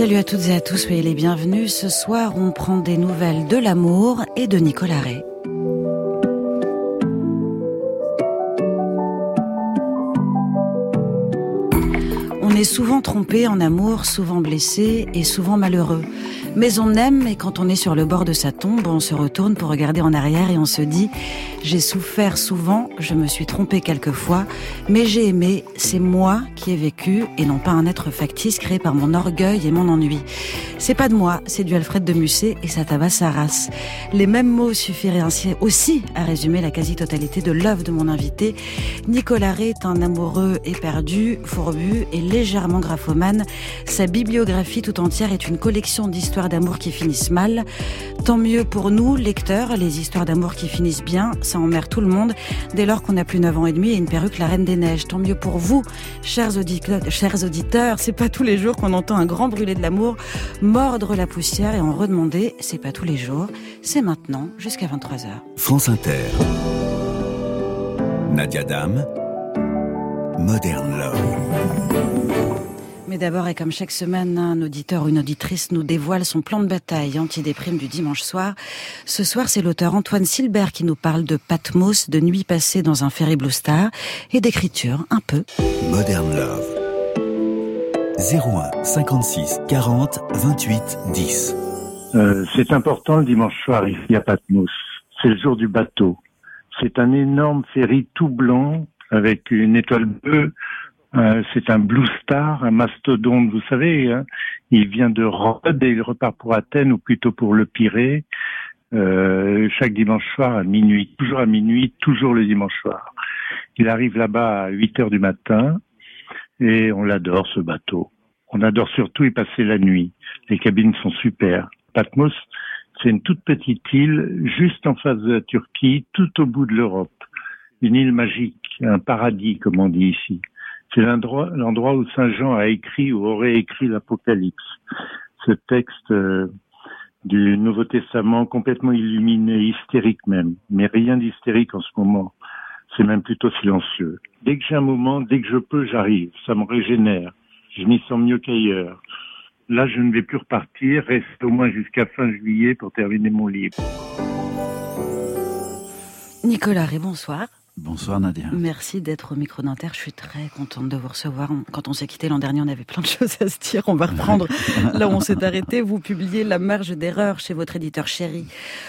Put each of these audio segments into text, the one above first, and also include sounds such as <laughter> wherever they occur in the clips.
Salut à toutes et à tous, soyez les bienvenus. Ce soir, on prend des nouvelles de l'amour et de Nicolas Ray. On est souvent trompé en amour, souvent blessé et souvent malheureux. Mais on aime et quand on est sur le bord de sa tombe, on se retourne pour regarder en arrière et on se dit j'ai souffert souvent, je me suis trompé quelquefois, mais j'ai aimé, c'est moi qui ai vécu et non pas un être factice créé par mon orgueil et mon ennui. C'est pas de moi, c'est du Alfred de Musset et ça tabasse sa race. Les mêmes mots suffiraient ainsi aussi à résumer la quasi-totalité de l'œuvre de mon invité. Nicolas Ré est un amoureux éperdu, fourbu et légèrement graphomane. Sa bibliographie tout entière est une collection d'histoires d'amour qui finissent mal. Tant mieux pour nous, lecteurs, les histoires d'amour qui finissent bien, ça emmerde tout le monde dès lors qu'on a plus 9 ans et demi et une perruque la reine des neiges. Tant mieux pour vous, chers auditeurs, chers auditeurs, c'est pas tous les jours qu'on entend un grand brûlé de l'amour mordre la poussière et en redemander, c'est pas tous les jours, c'est maintenant jusqu'à 23h. France Inter. Nadia Dame, Modern Love. Mais d'abord, et comme chaque semaine, un auditeur ou une auditrice nous dévoile son plan de bataille anti-déprime du dimanche soir. Ce soir, c'est l'auteur Antoine Silbert qui nous parle de Patmos, de nuit passée dans un ferry Blue Star et d'écriture, un peu. Modern Love. 01 56 40 28 10. c'est important le dimanche soir ici à Patmos. C'est le jour du bateau. C'est un énorme ferry tout blanc avec une étoile bleue euh, c'est un Blue Star, un mastodonte, vous savez. Hein. il vient de Rhodes et il repart pour Athènes ou plutôt pour le Pirée. Euh, chaque dimanche soir à minuit, toujours à minuit, toujours le dimanche soir. Il arrive là-bas à 8 heures du matin et on l'adore ce bateau. On adore surtout y passer la nuit. Les cabines sont super. Patmos, c'est une toute petite île juste en face de la Turquie, tout au bout de l'Europe. Une île magique, un paradis comme on dit ici. C'est l'endroit où Saint Jean a écrit ou aurait écrit l'Apocalypse, ce texte euh, du Nouveau Testament complètement illuminé, hystérique même, mais rien d'hystérique en ce moment. C'est même plutôt silencieux. Dès que j'ai un moment, dès que je peux, j'arrive. Ça me régénère. Je m'y sens mieux qu'ailleurs. Là, je ne vais plus repartir. Reste au moins jusqu'à fin juillet pour terminer mon livre. Nicolas Ré, bonsoir. Bonsoir Nadia. Merci d'être au micro d'Inter. Je suis très contente de vous recevoir. Quand on s'est quitté l'an dernier, on avait plein de <laughs> choses à se dire. On va reprendre là où on s'est arrêté. Vous publiez La marge d'erreur chez votre éditeur chéri.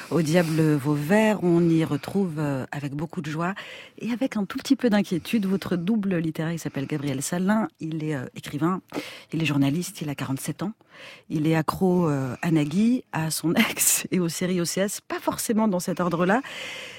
Au diable vos vers. On y retrouve euh, avec beaucoup de joie et avec un tout petit peu d'inquiétude votre double littéraire. Il s'appelle Gabriel Salin. Il est euh, écrivain. Il est journaliste. Il a 47 ans. Il est accro euh, à Nagui, à son ex et aux séries OCS. Pas forcément dans cet ordre-là.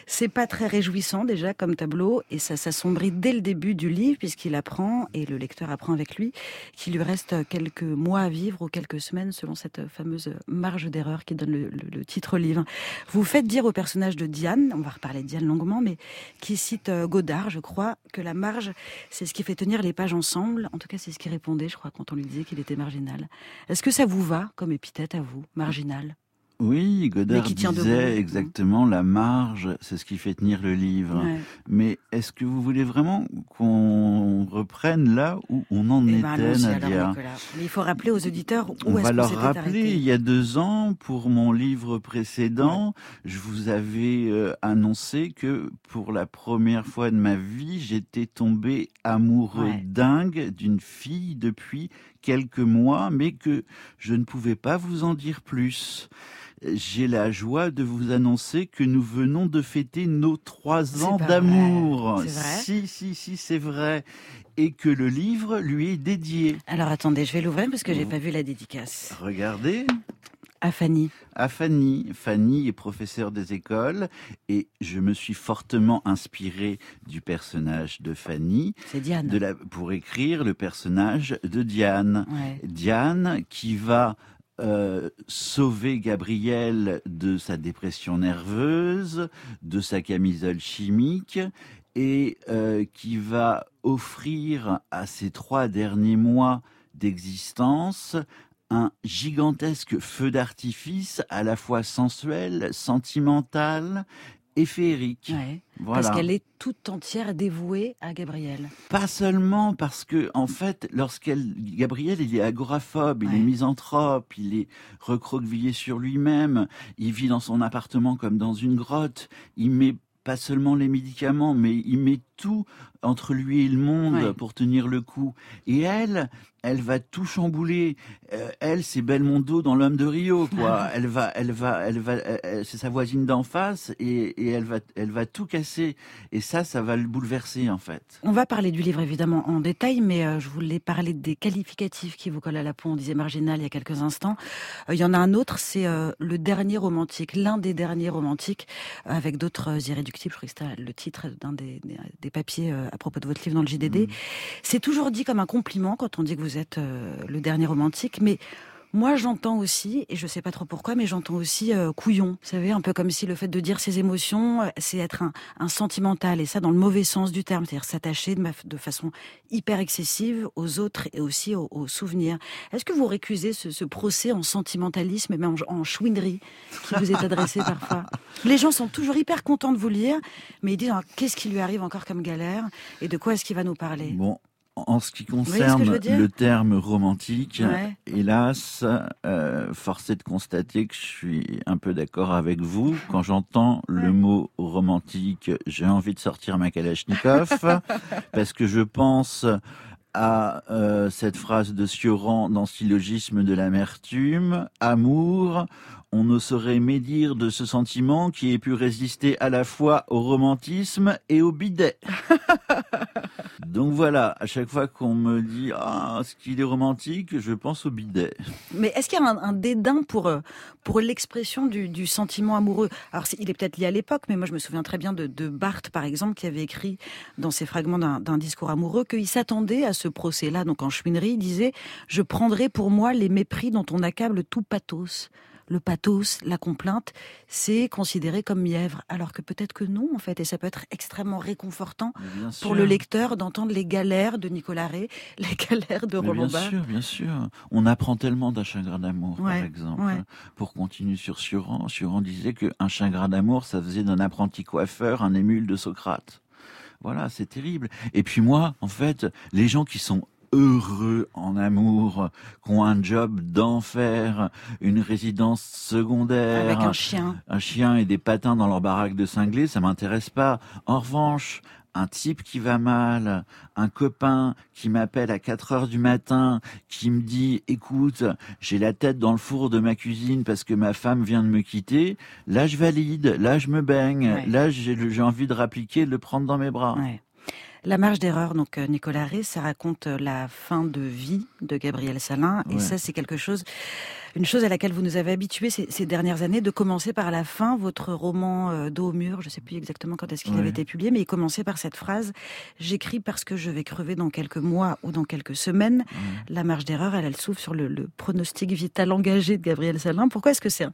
C'est pas très réjouissant déjà comme tableau et ça s'assombrit dès le début du livre puisqu'il apprend et le lecteur apprend avec lui qu'il lui reste quelques mois à vivre ou quelques semaines selon cette fameuse marge d'erreur qui donne le, titre livre. Vous faites dire au personnage de Diane, on va reparler de Diane longuement, mais qui cite euh, Godard, je crois, que la marge, c'est ce qui fait tenir les pages ensemble. En tout cas, c'est ce qu'il répondait, je crois, quand on lui disait qu'il était marginal. Est-ce que ça vous va comme épithète à vous, marginal? Oui, Godard disait exactement la marge, c'est ce qui fait tenir le livre. Mais est-ce que vous voulez vraiment qu'on reprenne là où on en eh ben, était, Nadia? Il faut rappeler aux auditeurs où on est-ce va leur rappeler. Il y a deux ans, pour mon livre précédent, je vous avais euh, annoncé que pour la première fois de ma vie, j'étais tombé amoureux dingue d'une fille depuis quelques mois, mais que je ne pouvais pas vous en dire plus j'ai la joie de vous annoncer que nous venons de fêter nos trois ans d'amour. Si, si, si, c'est vrai. Et que le livre lui est dédié. Alors attendez, je vais l'ouvrir parce que j'ai pas vu la dédicace. Regardez. À Fanny. À Fanny. Fanny est professeure des écoles et je me suis fortement inspiré du personnage de Fanny. C'est Diane. De la, pour écrire le personnage de Diane. Diane qui va euh, sauver Gabriel de sa dépression nerveuse, de sa camisole chimique, et euh, qui va offrir à ces trois derniers mois d'existence un gigantesque feu d'artifice à la fois sensuel, sentimental et féerique. Parce qu'elle est toute entière dévouée à Gabriel. Pas seulement parce que, en fait, lorsqu'elle, Gabriel, il est agoraphobe, il est misanthrope, il est recroquevillé sur lui-même, il vit dans son appartement comme dans une grotte, il met pas seulement les médicaments, mais il met tout entre lui et le monde pour tenir le coup. Et elle, elle va tout chambouler. Euh, elle, c'est Belmondo dans l'homme de Rio, quoi. <laughs> elle va, elle va, elle va, c'est sa voisine d'en face et, elle va, elle va tout casser. Et ça, ça va le bouleverser, en fait. On va parler du livre évidemment en détail, mais euh, je voulais parler des qualificatifs qui vous collent à la peau. On disait marginal il y a quelques instants. Euh, il y en a un autre, c'est le dernier romantique, l'un des derniers romantiques, avec d'autres irréductibles. Je crois que c'était le titre d'un des, des, papiers à propos de votre livre dans le JDD. Mmh. C'est toujours dit comme un compliment quand on dit que vous vous êtes euh, le dernier romantique, mais moi, j'entends aussi, et je sais pas trop pourquoi, mais j'entends aussi euh, couillon. Vous savez, un peu comme si le fait de dire ses émotions, euh, c'est être un, sentimental, et ça dans le mauvais sens du terme, c'est-à-dire s'attacher de, de, façon hyper excessive aux autres et aussi aux, souvenirs. Est-ce que vous récusez ce, procès en sentimentalisme et même en, chouinerie qui vous est adressé <laughs> parfois? Les gens sont toujours hyper contents de vous lire, mais ils disent ah, qu'est-ce qui lui arrive encore comme galère et de quoi est-ce qu'il va nous parler? Bon, en ce qui concerne le terme romantique, hélas, euh, force est de constater que je suis un peu d'accord avec vous. Quand j'entends le mot romantique, j'ai envie de sortir ma Kalachnikov <laughs> parce que je pense à euh, cette phrase de Sioran dans Syllogisme de l'amertume, amour, on ne saurait médire de ce sentiment qui ait pu résister à la fois au romantisme et au bidet. <laughs> Donc voilà, à chaque fois qu'on me dit ah ce qu'il est romantique, je pense au bidet. Mais est-ce qu'il y a un, dédain pour euh, pour l'expression du, sentiment amoureux? Alors il est peut-être lié à l'époque, mais moi je me souviens très bien de, de Barthes par exemple qui avait écrit dans ses fragments d'un discours amoureux qu'il s'attendait à ce procès-là. Donc en chouinerie, il disait je prendrai pour moi les mépris dont on accable tout pathos le pathos, la complainte, c'est considéré comme mièvre, alors que peut-être que non, en fait, et ça peut être extrêmement réconfortant pour le lecteur d'entendre les galères de Nicolas Ré, <laughs> les galères de Roland Bien sûr, bien sûr. On apprend tellement d'un chagrin d'amour, par exemple. Pour continuer sur Suran, Suran disait qu'un chagrin d'amour, ça faisait d'un apprenti coiffeur un émule de Socrate. Voilà, c'est terrible. Et puis moi, en fait, les gens qui sont heureux en amour, qui ont un job d'enfer, une résidence secondaire, avec un chien, un chien et des patins dans leur baraque de cinglés, ça m'intéresse pas. En revanche, un type qui va mal, un copain qui m'appelle à 4 heures du matin, qui me dit écoute, j'ai la tête dans le four de ma cuisine parce que ma femme vient de me quitter, là je valide, là je me baigne, là j'ai envie de rappliquer, de le prendre dans mes bras. La marge d'erreur, donc euh, Nicolas Ré, ça raconte euh, la fin de vie de Gabriel Salin, et ça c'est quelque chose une chose à laquelle vous nous avez habitués ces, dernières années, de commencer par la fin, votre roman euh, Dos au mur, je ne sais plus exactement quand est-ce qu'il avait été publié, mais il commençait par cette phrase « J'écris parce que je vais crever dans quelques mois ou dans quelques semaines. La marge d'erreur, elle, elle s'ouvre sur le, pronostic vital engagé de Gabriel Salin. Pourquoi est-ce que c'est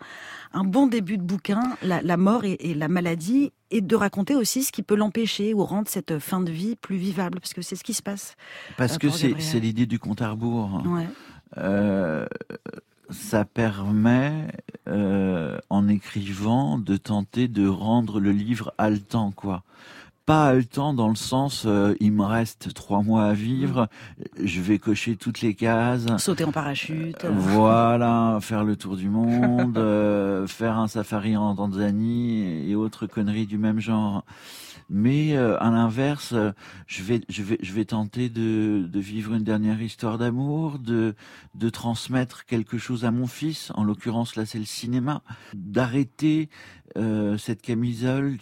un, bon début de bouquin, la, mort et, la maladie, et de raconter aussi ce qui peut l'empêcher ou rendre cette fin de vie plus vivable, parce que c'est ce qui se passe. Parce euh, que c'est l'idée du compte à rebours. Ouais. Euh, ça permet, euh, en écrivant, de tenter de rendre le livre haletant, quoi. Pas haletant dans le sens, euh, il me reste trois mois à vivre, je vais cocher toutes les cases. Sauter en parachute. Voilà, faire le tour du monde, <laughs> euh, faire un safari en Tanzanie et autres conneries du même genre mais euh, à l'inverse, euh, je vais, je vais, je vais tenter de, de vivre une dernière histoire d'amour, de, de transmettre quelque chose à mon fils. En l'occurrence, là, c'est le cinéma. D'arrêter euh, cette camisole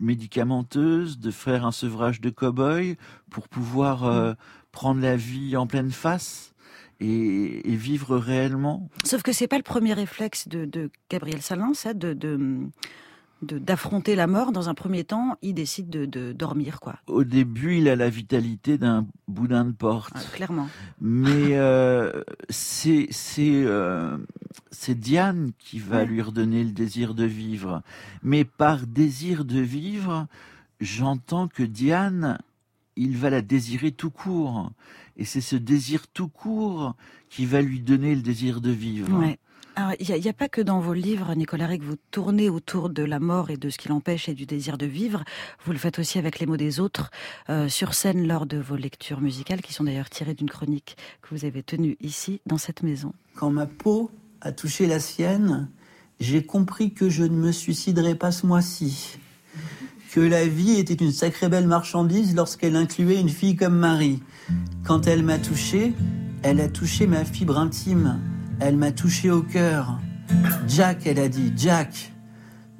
médicamenteuse, de faire un sevrage de cow-boy pour pouvoir euh, prendre la vie en pleine face. Et, et, vivre réellement. Sauf que c'est pas le premier réflexe de, de Gabriel Salin, ça, de, de d'affronter la mort, dans un premier temps, il décide de, dormir, quoi. Au début, il a la vitalité d'un boudin de porte. Ah, clairement. Mais <laughs> euh, c'est euh, c'est Diane qui va lui redonner le désir de vivre. Mais par désir de vivre, j'entends que Diane, il va la désirer tout court. Et c'est ce désir tout court qui va lui donner le désir de vivre. Il n'y a, pas que dans vos livres, Nicolas que vous tournez autour de la mort et de ce qui l'empêche et du désir de vivre. Vous le faites aussi avec les mots des autres, euh, sur scène lors de vos lectures musicales, qui sont d'ailleurs tirées d'une chronique que vous avez tenue ici, dans cette maison. Quand ma peau a touché la sienne, j'ai compris que je ne me suiciderais pas ce mois-ci. Que la vie était une sacrée belle marchandise lorsqu'elle incluait une fille comme Marie. Quand elle m'a touché, elle a touché ma fibre intime. Elle m'a touché au cœur. Jack, elle a dit. Jack.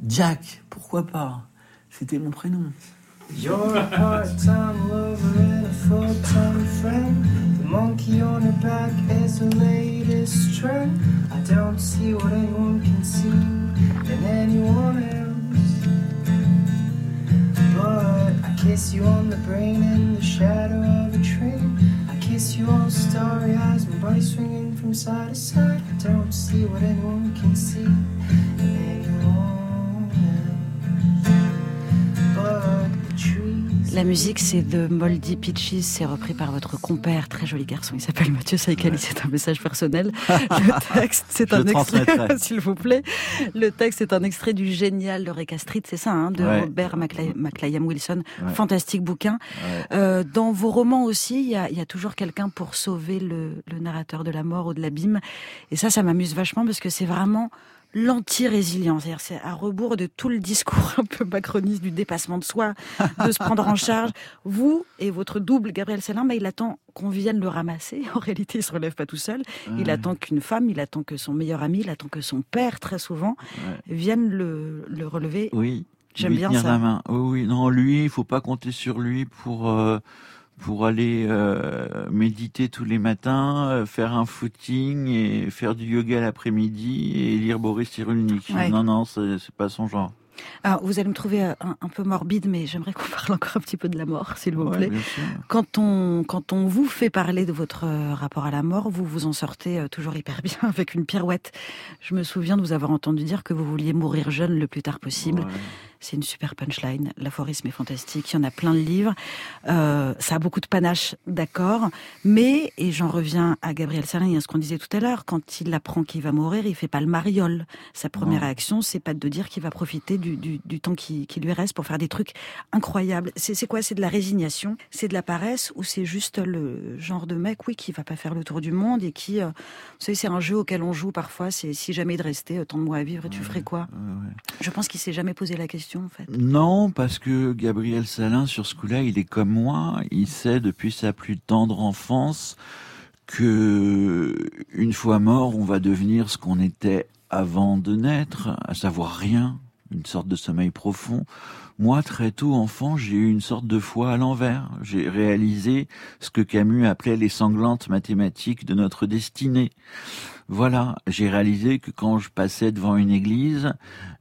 Jack, pourquoi pas? C'était mon prénom. You're a part-time lover and a full-time friend. The monkey on her back is the latest trend. I don't see what anyone can see in anyone else. But I kiss you on the brain in the shadow of a train. Kiss you all starry eyes, my body swinging from side to side. I don't see what anyone can see in La musique, c'est de Moldy Peaches, c'est repris par votre compère, très joli garçon, il s'appelle Mathieu Saïkali, c'est un message personnel. <laughs> Le texte, c'est un extrait, <laughs> s'il vous plaît. Le texte, c'est un extrait du génial Eureka Street, c'est ça, hein, de Robert McLayam Wilson. Fantastique bouquin. Euh, dans vos romans aussi, il y a, toujours quelqu'un pour sauver le, le narrateur de la mort ou de l'abîme. Et ça, ça m'amuse vachement parce que c'est vraiment l'anti-résilience. C'est à rebours de tout le discours <laughs> un peu macroniste du dépassement de soi, de se prendre en charge. Vous et votre double, Gabriel Salin, mais il attend qu'on vienne le ramasser. En réalité, il se relève pas tout seul. Il attend qu'une femme, il attend que son meilleur ami, il attend que son père, très souvent, vienne le, relever. Oui. J'aime bien ça. La main. oui, non, lui, il faut pas compter sur lui pour... Euh, pour aller euh, méditer tous les matins, euh, faire un footing et faire du yoga l'après-midi et lire Boris Cyrulnik. Non, non, c'est pas son genre. Alors, vous allez me trouver euh, un, peu morbide, mais j'aimerais qu'on <laughs> parle encore un petit peu de la mort, s'il vous plaît. quand on, quand on vous fait parler de votre rapport à la mort, vous vous en sortez toujours hyper <laughs> bien avec une pirouette. Je me souviens de vous avoir entendu dire que vous vouliez mourir jeune le plus tard possible. C'est une super punchline. L'aphorisme est fantastique. Il y en a plein de livres. Euh, ça a beaucoup de panache, d'accord. Mais, et j'en reviens à Gabriel Salin et à ce qu'on disait tout à l'heure, quand il apprend qu'il va mourir, il fait pas le mariole. Sa première réaction, c'est pas de dire qu'il va profiter du, du, du temps qui, qui, lui reste pour faire des trucs incroyables. C'est quoi? C'est de la résignation? C'est de la paresse? Ou c'est juste le genre de mec, oui, qui va pas faire le tour du monde et qui, euh, vous savez, c'est un jeu auquel on joue parfois. C'est si jamais de rester, euh, tant de mois à vivre et tu ferais quoi? Je pense qu'il s'est jamais posé la question. Non, parce que Gabriel Salin, sur ce coup-là, il est comme moi. Il sait depuis sa plus tendre enfance que une fois mort, on va devenir ce qu'on était avant de naître, à savoir rien, une sorte de sommeil profond. Moi, très tôt enfant, j'ai eu une sorte de foi à l'envers. J'ai réalisé ce que Camus appelait les sanglantes mathématiques de notre destinée. Voilà, j'ai réalisé que quand je passais devant une église,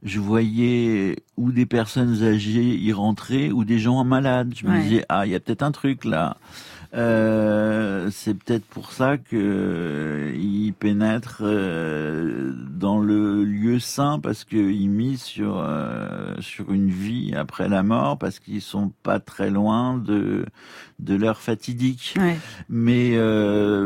je voyais ou des personnes âgées y rentrer ou des gens malades. Je me disais, ah, il y a peut-être un truc là. Euh, c'est peut-être pour ça que euh, il pénètre euh, dans le lieu saint parce qu'il mise sur euh, sur une vie après la mort parce qu'ils sont pas très loin de de l'heure fatidique. Mais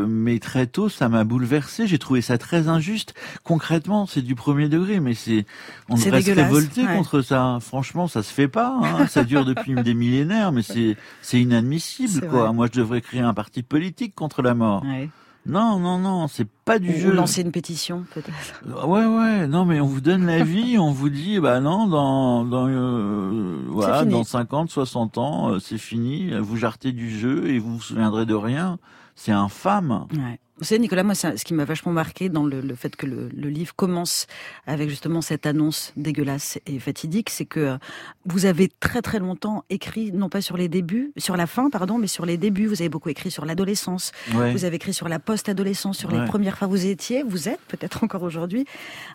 mais très tôt ça m'a bouleversé. J'ai trouvé ça très injuste. Concrètement, c'est du premier degré, mais c'est on devrait se révolter contre ça. Franchement, ça se fait pas. Hein. Ça dure depuis <laughs> des millénaires, mais c'est c'est inadmissible quoi. Moi, je devrais créer un parti politique contre la mort. Non, non, non, c'est pas du jeu. Ou lancer une pétition, peut-être. Euh, ouais, ouais, non, mais on vous donne la vie, on vous dit, bah non, dans, dans, euh, voilà, dans 50, 60 ans, euh, c'est fini, vous jartez du jeu et vous vous souviendrez de rien. C'est infâme. Ouais. Vous savez, Nicolas, moi, ce qui m'a vachement marqué dans le, fait que le, livre commence avec justement cette annonce dégueulasse et fatidique, c'est que euh, vous avez très très longtemps écrit, non pas sur les débuts, sur la fin, pardon, mais sur les débuts. Vous avez beaucoup écrit sur l'adolescence. Vous avez écrit sur la post-adolescence, sur les premières fois. Vous étiez, vous êtes peut-être encore aujourd'hui,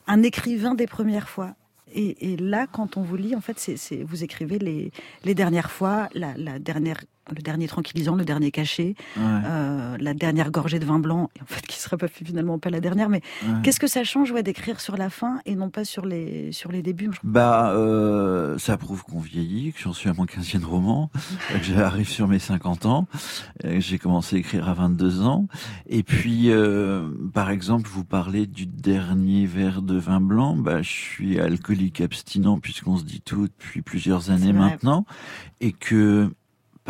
un écrivain des premières fois. Et, là, quand on vous lit, en fait, c'est vous écrivez les, les dernières fois, la, la dernière le dernier tranquillisant, le dernier cachet, euh, la dernière gorgée de vin blanc, et <laughs> en fait qui sera pas finalement pas la dernière. Mais qu'est-ce que ça change ouais, d'écrire sur la fin et non pas sur les sur les débuts Bah, euh, ça prouve qu'on vieillit, que j'en suis à mon 15e roman, <laughs> que j'arrive sur mes 50 ans. J'ai commencé à écrire à 22 ans. Et puis, euh, par exemple, vous parlez du dernier verre de vin blanc. Bah, je suis alcoolique abstinent puisqu'on se dit tout depuis plusieurs années maintenant, et que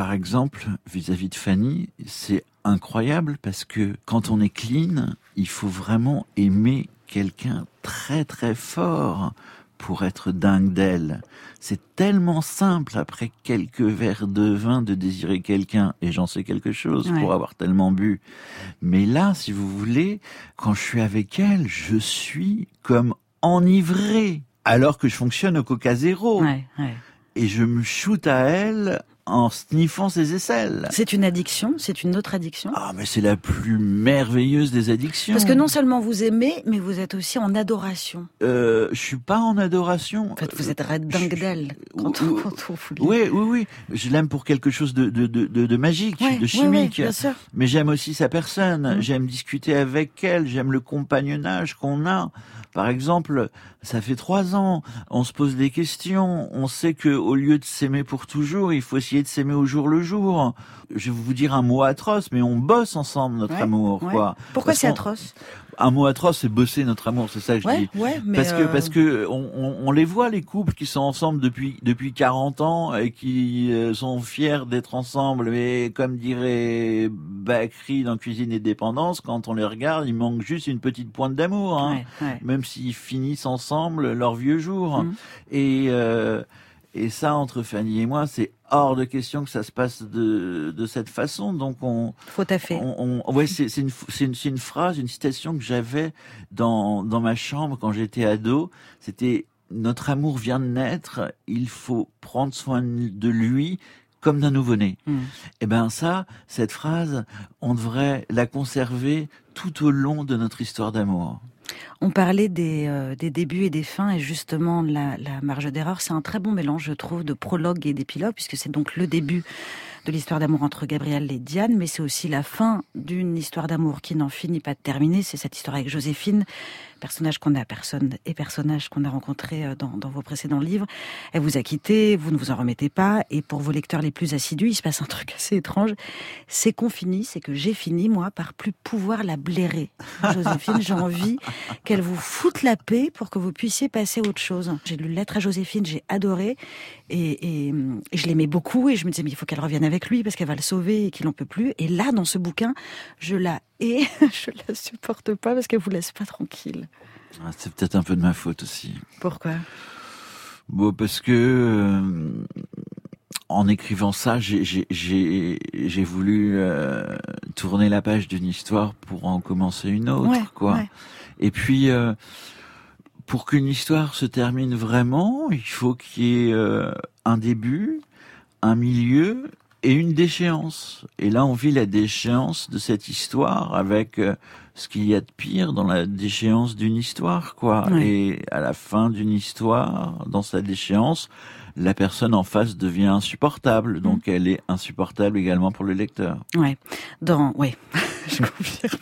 par exemple, vis-à-vis de Fanny, c'est incroyable parce que quand on est clean, il faut vraiment aimer quelqu'un très très fort pour être dingue d'elle. C'est tellement simple après quelques verres de vin de désirer quelqu'un, et j'en sais quelque chose pour avoir tellement bu. Mais là, si vous voulez, quand je suis avec elle, je suis comme enivré, alors que je fonctionne au coca zéro. Et je me shoot à elle en sniffant ses aisselles. C'est une addiction, c'est une autre addiction. Ah, mais c'est la plus merveilleuse des addictions. Parce que non seulement vous aimez, mais vous êtes aussi en adoration. Euh, je suis pas en adoration. En fait, vous êtes dingue d'elle quand, on, quand on vous Oui, oui, oui. Je l'aime pour quelque chose de, de, de, de magique, de chimique. bien sûr. Mais j'aime aussi sa personne. Mm. J'aime discuter avec elle. J'aime le compagnonnage qu'on a. Par exemple, ça fait trois ans, on se pose des questions, on sait que au lieu de s'aimer pour toujours, il faut essayer de s'aimer au jour le jour. Je vais vous dire un mot atroce, mais on bosse ensemble notre amour, quoi. Pourquoi c'est atroce? Un mot atroce, c'est bosser notre amour, c'est ça que je dis. parce que parce que on, les voit les couples qui sont ensemble depuis depuis 40 ans et qui euh, sont fiers d'être ensemble, mais comme dirait Bakri dans Cuisine et Dépendance, quand on les regarde, il manque juste une petite pointe d'amour, hein, même s'ils finissent ensemble leur vieux jour. Mmh. Et euh, et ça, entre Fanny et moi, c'est hors de question que ça se passe de, de cette façon. Donc on. Faut à fait. On, on ouais, c'est une, une, une phrase, une citation que j'avais dans, dans ma chambre quand j'étais ado. C'était notre amour vient de naître, il faut prendre soin de lui comme d'un nouveau-né. Hmm. Et eh ben ça, cette phrase, on devrait la conserver tout au long de notre histoire d'amour. On parlait des, euh, des, débuts et des fins, et justement, la, la marge d'erreur, c'est un très bon mélange, je trouve, de prologue et d'épilogue, puisque c'est donc le début de l'histoire d'amour entre Gabriel et Diane, mais c'est aussi la fin d'une histoire d'amour qui n'en finit pas de terminer. C'est cette histoire avec Joséphine, personnage qu'on a, personne et personnage qu'on a rencontré euh, dans, vos précédents livres. Elle vous a quitté, vous ne vous en remettez pas, et pour vos lecteurs les plus assidus, il se passe un truc assez étrange. C'est qu'on finit, c'est que j'ai fini, moi, par plus pouvoir la blairer. Joséphine, j'ai envie qu'elle vous foute la paix pour que vous puissiez passer à autre chose. J'ai lu Lettre à Joséphine, j'ai adoré, et je l'aimais beaucoup, et je me disais, mais il faut qu'elle revienne avec lui parce qu'elle va le sauver et qu'il n'en peut plus. Et là, dans ce bouquin, je la hais, <laughs> je la supporte pas parce qu'elle vous laisse pas tranquille. Ah, c'est peut-être un peu de ma faute aussi. Pourquoi? Bon, parce que euh, en écrivant ça, j'ai voulu euh, tourner la page d'une histoire pour en commencer une autre, quoi. Et puis. Euh, pour qu'une histoire se termine vraiment, il faut qu'il y ait un début, un milieu et une déchéance. Et là, on vit la déchéance de cette histoire avec euh, ce qu'il y a de pire dans la déchéance d'une histoire, quoi. Et à la fin d'une histoire, dans sa déchéance, la personne en face devient insupportable. Mm. Donc, elle est insupportable également pour le lecteur. Ouais. Dans, ouais. <laughs> Je confirme.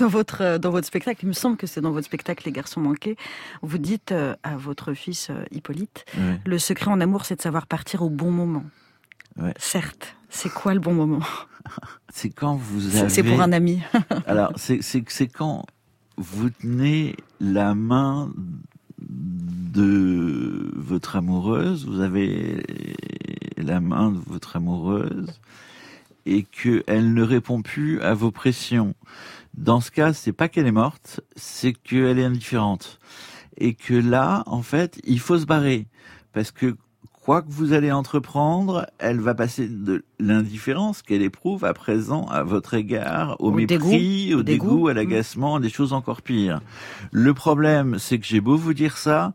Dans votre dans votre spectacle, il me semble que c'est dans votre spectacle Les garçons manqués, vous dites euh, à votre fils euh, Hippolyte, le secret en amour, c'est de savoir partir au bon moment. Certes. C'est quoi le bon moment <laughs> C'est quand vous avez. C'est pour un ami. <laughs> Alors, c'est quand vous tenez la main de votre amoureuse, vous avez la main de votre amoureuse et qu'elle ne répond plus à vos pressions. Dans ce cas, c'est pas qu'elle est morte, c'est qu'elle est indifférente. Et que là, en fait, il faut se barrer. Parce que quoi que vous allez entreprendre, elle va passer de l'indifférence qu'elle éprouve à présent à votre égard au, mépris, au, dégoût, à l'agacement, à des choses encore pires. Le problème, c'est que j'ai beau vous dire ça,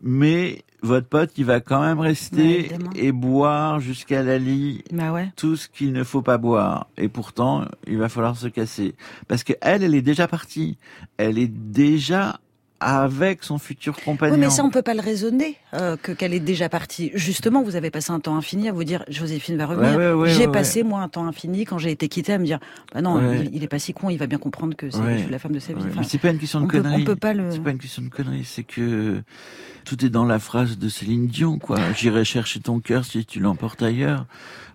mais votre pote, il va quand même rester et boire jusqu'à la lit bah ouais. tout ce qu'il ne faut pas boire. Et pourtant, il va falloir se casser. Parce que elle, elle est déjà partie. Elle est déjà avec son futur compagnon. Oui, mais ça, on peut pas le raisonner, euh, que qu'elle est déjà partie. Justement, vous avez passé un temps infini à vous dire, Joséphine va revenir. Ouais, ouais, ouais, j'ai passé, moi, un temps infini quand j'ai été quittée à me dire, bah non, il, il est pas si con, il va bien comprendre que c'est la femme de sa vie. Enfin, c'est pas une question de on peut- conneries. on peut pas le- C'est pas une question de conneries, c'est que tout est dans la phrase de Céline Dion, quoi. <laughs> J'irai chercher ton cœur si tu l'emportes ailleurs.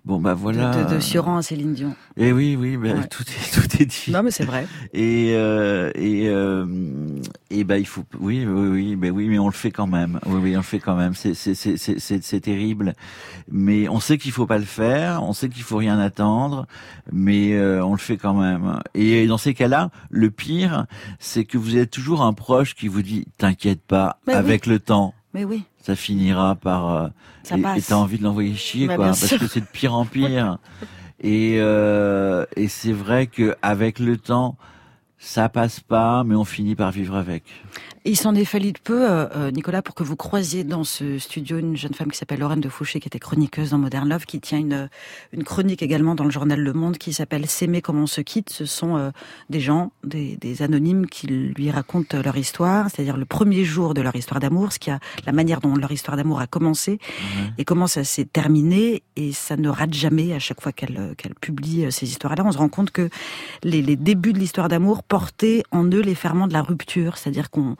Bon, bah voilà. de, de, de Sioran à Céline Dion. Et oui, oui, bah, tout est <laughs> tout est dit. Non, mais c'est vrai. Et euh, et euh, et bah il faut oui oui oui mais oui mais on le fait quand même. Oui oui on le fait quand même. C'est c'est c'est c'est c'est c'est terrible. Mais on sait qu'il faut pas le faire. On sait qu'il faut rien attendre. Mais euh, on le fait quand même. Et dans ces cas-là le pire c'est que vous êtes toujours un proche qui vous dit t'inquiète pas Mais oui. avec le temps Mais oui, ça finira par euh, ça et- passe. et t'as envie de l'envoyer chier Bah, quoi parce sûr. que c'est de pire en pire. <laughs> Et euh, et c'est vrai que avec le temps ça passe pas mais on finit par vivre avec il s'en est fallu de peu, euh, euh, Nicolas, pour que vous croisiez dans ce studio une jeune femme qui s'appelle Lorraine de Fouché, qui était chroniqueuse dans Modern Love, qui tient une, une chronique également dans le journal Le Monde qui s'appelle S'aimer comme on se quitte. Ce sont euh, des gens, des, des anonymes qui lui racontent leur histoire, c'est-à-dire le premier jour de leur histoire d'amour, ce qui a la manière dont leur histoire d'amour a commencé et comment ça s'est terminé. Et ça ne rate jamais à chaque fois qu'elle euh, qu'elle publie euh, ces histoires-là. On se rend compte que les, les débuts de l'histoire d'amour portaient en eux les ferments de la rupture, c'est-à-dire qu'on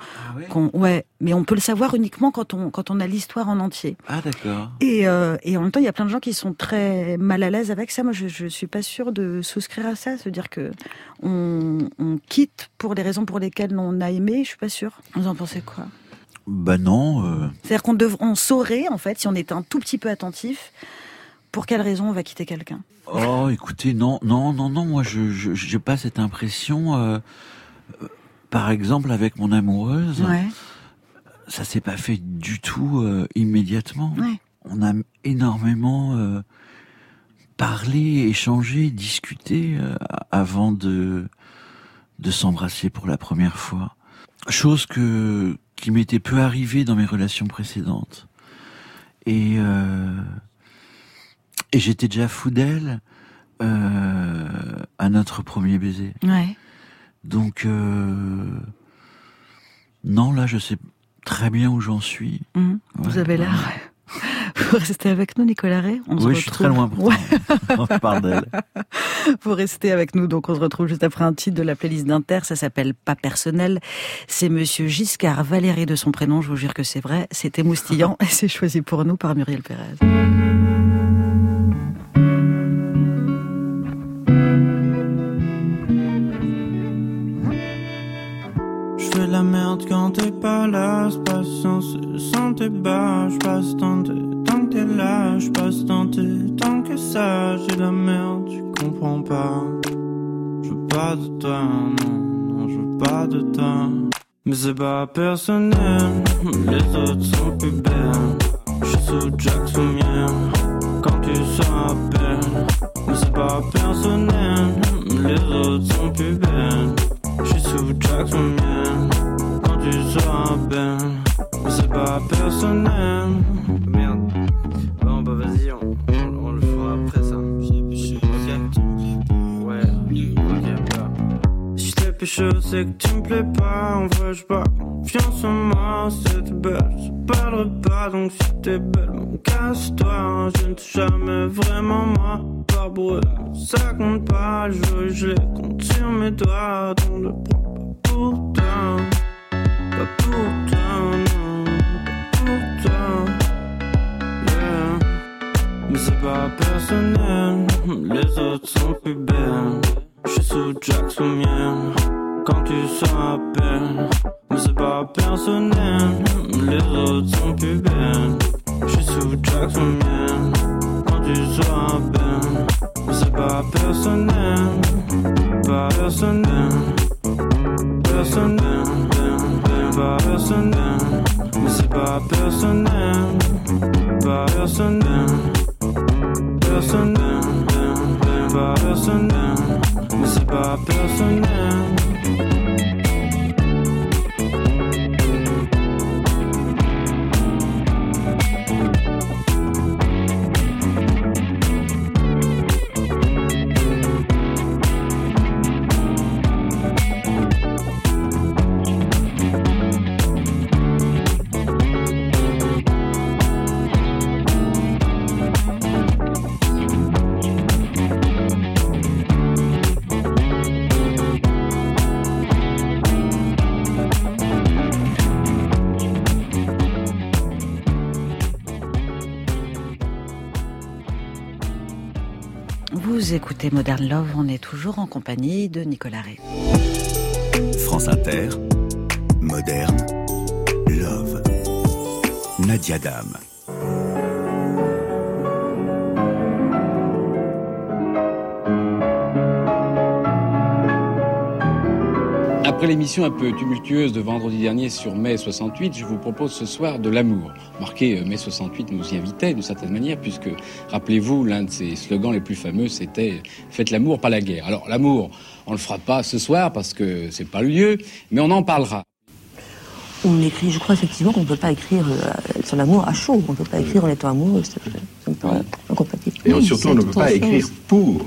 qu'on- ouais, mais on peut le savoir uniquement quand on quand on a l'histoire en entier. ah d'accord Et, euh, et en même temps, il y a plein de gens qui sont très mal à l'aise avec ça. Moi, je, je suis pas sûre de souscrire à ça, se dire que on, on quitte pour les raisons pour lesquelles on a aimé. Je suis pas sûre. Vous en pensez quoi? Bah non euh, C'est-à-dire qu'on dev- on saurait en fait si on était un tout petit peu attentif. Pour quelle raison on va quitter quelqu'un? Oh écoutez non non non non moi je j'ai pas cette impression euh, par exemple avec mon amoureuse Ouais, ça s'est pas fait du tout euh, immédiatement ouais. on a énormément euh, parlé, échangé, discuté euh, avant de de s'embrasser pour la première fois. Chose que qui m'était peu arrivée dans mes relations précédentes. Et euh, et j'étais déjà fou d'elle euh, à notre premier baiser. ouais. Donc euh, non, là je sais très bien où j'en suis. Mhm. Vous avez ouais. l'air. <laughs> Vous restez avec nous, Nicolas Ray. On se Oui, je suis très loin pourtant. Ouais. <laughs> On parle d'elle. <laughs> Vous restez avec nous, donc on se retrouve juste après un titre de la playlist d'Inter, ça s'appelle Pas personnel. C'est Monsieur Giscard Valéry de son prénom, je vous jure que c'est vrai, c'était moustillant et c'est choisi pour nous par Muriel Pérez. La merde quand t'es pas là, passe sans sentir bas, je passe tant tant que t'es là, je passe tant tant que ça, j'ai la merde, tu comprends pas. Je veux pas de toi, non, non, je veux pas de toi. Mais c'est pas personnel, les autres sont plus belles. Je suis sous Jackson mienne, quand tu seras belle. Mais c'est pas personnel, les autres sont plus belles. Écoutez Modern Love, on est toujours en compagnie de Nicolas Ré. France Inter, Moderne, Love. Nadia Dame. Après l'émission un peu tumultueuse de vendredi dernier sur mai 68, je vous propose ce soir de l'amour. Marqué euh, mai 68 nous y invitait d'une certaine manière, puisque, rappelez-vous, l'un de ses slogans les plus fameux, c'était Faites l'amour, pas la guerre. Alors l'amour, on le fera pas ce soir parce que c'est pas le lieu, mais on en parlera. On écrit, je crois effectivement qu'on ne peut pas écrire euh, sur l'amour à chaud, on ne peut pas écrire en étant amoureux, ça me paraît incompatible. Et Oui, surtout, c'est on ne peut pas chose. écrire pour.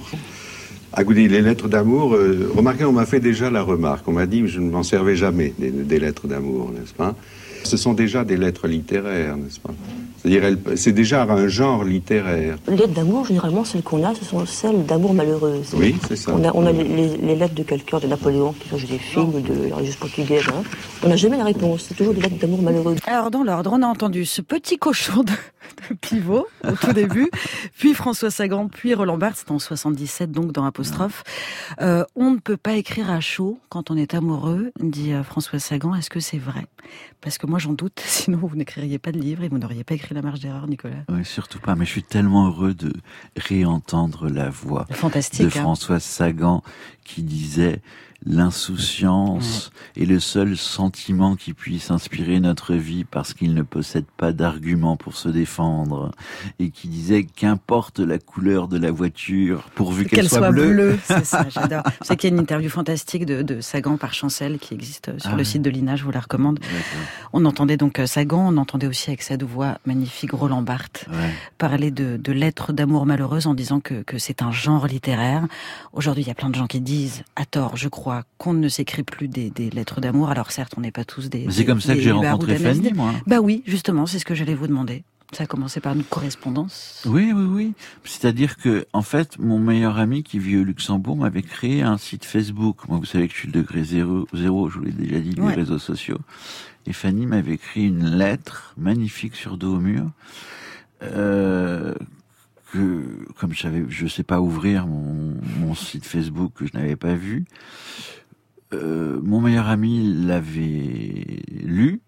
À Goudi, les lettres d'amour, euh, remarquez, on m'a fait déjà la remarque. On m'a dit que je ne m'en servais jamais des, des lettres d'amour, n'est-ce pas? Ce sont déjà des lettres littéraires, n'est-ce pas? C'est-à-dire, elles- c'est déjà un genre littéraire. Les lettres d'amour, généralement, celles qu'on a, ce sont celles d'amour malheureuses. Oui, c'est ça. On a, on a les, les- les lettres de quelqu'un, de Napoléon, qui sont des films, ou de la Régence portugaise. hein. On n'a jamais la réponse. C'est toujours des lettres d'amour malheureuses. Alors, dans l'ordre, on a entendu ce petit cochon de, de <laughs> pivot au tout début, puis François Sagan, puis Roland Barthes, c'était en 77, donc dans Apostrophe. Euh, on ne peut pas écrire à chaud quand on est amoureux, dit euh, François Sagan. Est-ce que c'est vrai? Parce que moi, j'en doute, <laughs> sinon vous n'écririez pas de livre et vous n'auriez pas écrit La marge d'erreur, Nicolas. Oui, surtout pas. Mais je suis tellement heureux de réentendre la voix Fantastique. de hein. François Sagan qui disait l'insouciance est le seul sentiment qui puisse inspirer notre vie parce qu'il ne possède pas d'argument pour se défendre et qui disait qu'importe la couleur de la voiture pourvu qu'elle soit, bleue. <laughs> c'est ça, j'adore. Vous savez qu'il y a une interview fantastique de, de Sagan par Chancel qui existe sur Ah le ouais. site de l'INA, je vous la recommande. On entendait donc euh, Sagan, on entendait aussi avec cette voix magnifique Roland Barthes Ouais. parler de, de lettres d'amour malheureuses en disant que, que c'est un genre littéraire. Aujourd'hui, il y a plein de gens qui disent, à tort, je crois, qu'on ne s'écrit plus des, des lettres d'amour. Alors certes, on n'est pas tous des... C'est comme ça que j'ai rencontré Fanny, moi. Bah oui, justement, c'est ce que j'allais vous demander. Ça a commencé par une correspondance. Oui, oui, oui. C'est-à-dire que, en fait, mon meilleur ami qui vit au Luxembourg m'avait créé un site Facebook. Moi, vous savez que je suis le degré zéro, zéro je vous l'ai déjà dit, Ouais. des réseaux sociaux. Et Fanny m'avait écrit une lettre magnifique sur dos au mur. Euh, que, comme je savais, je sais pas ouvrir mon, mon site Facebook que je n'avais pas vu, euh, mon meilleur ami l'avait lu,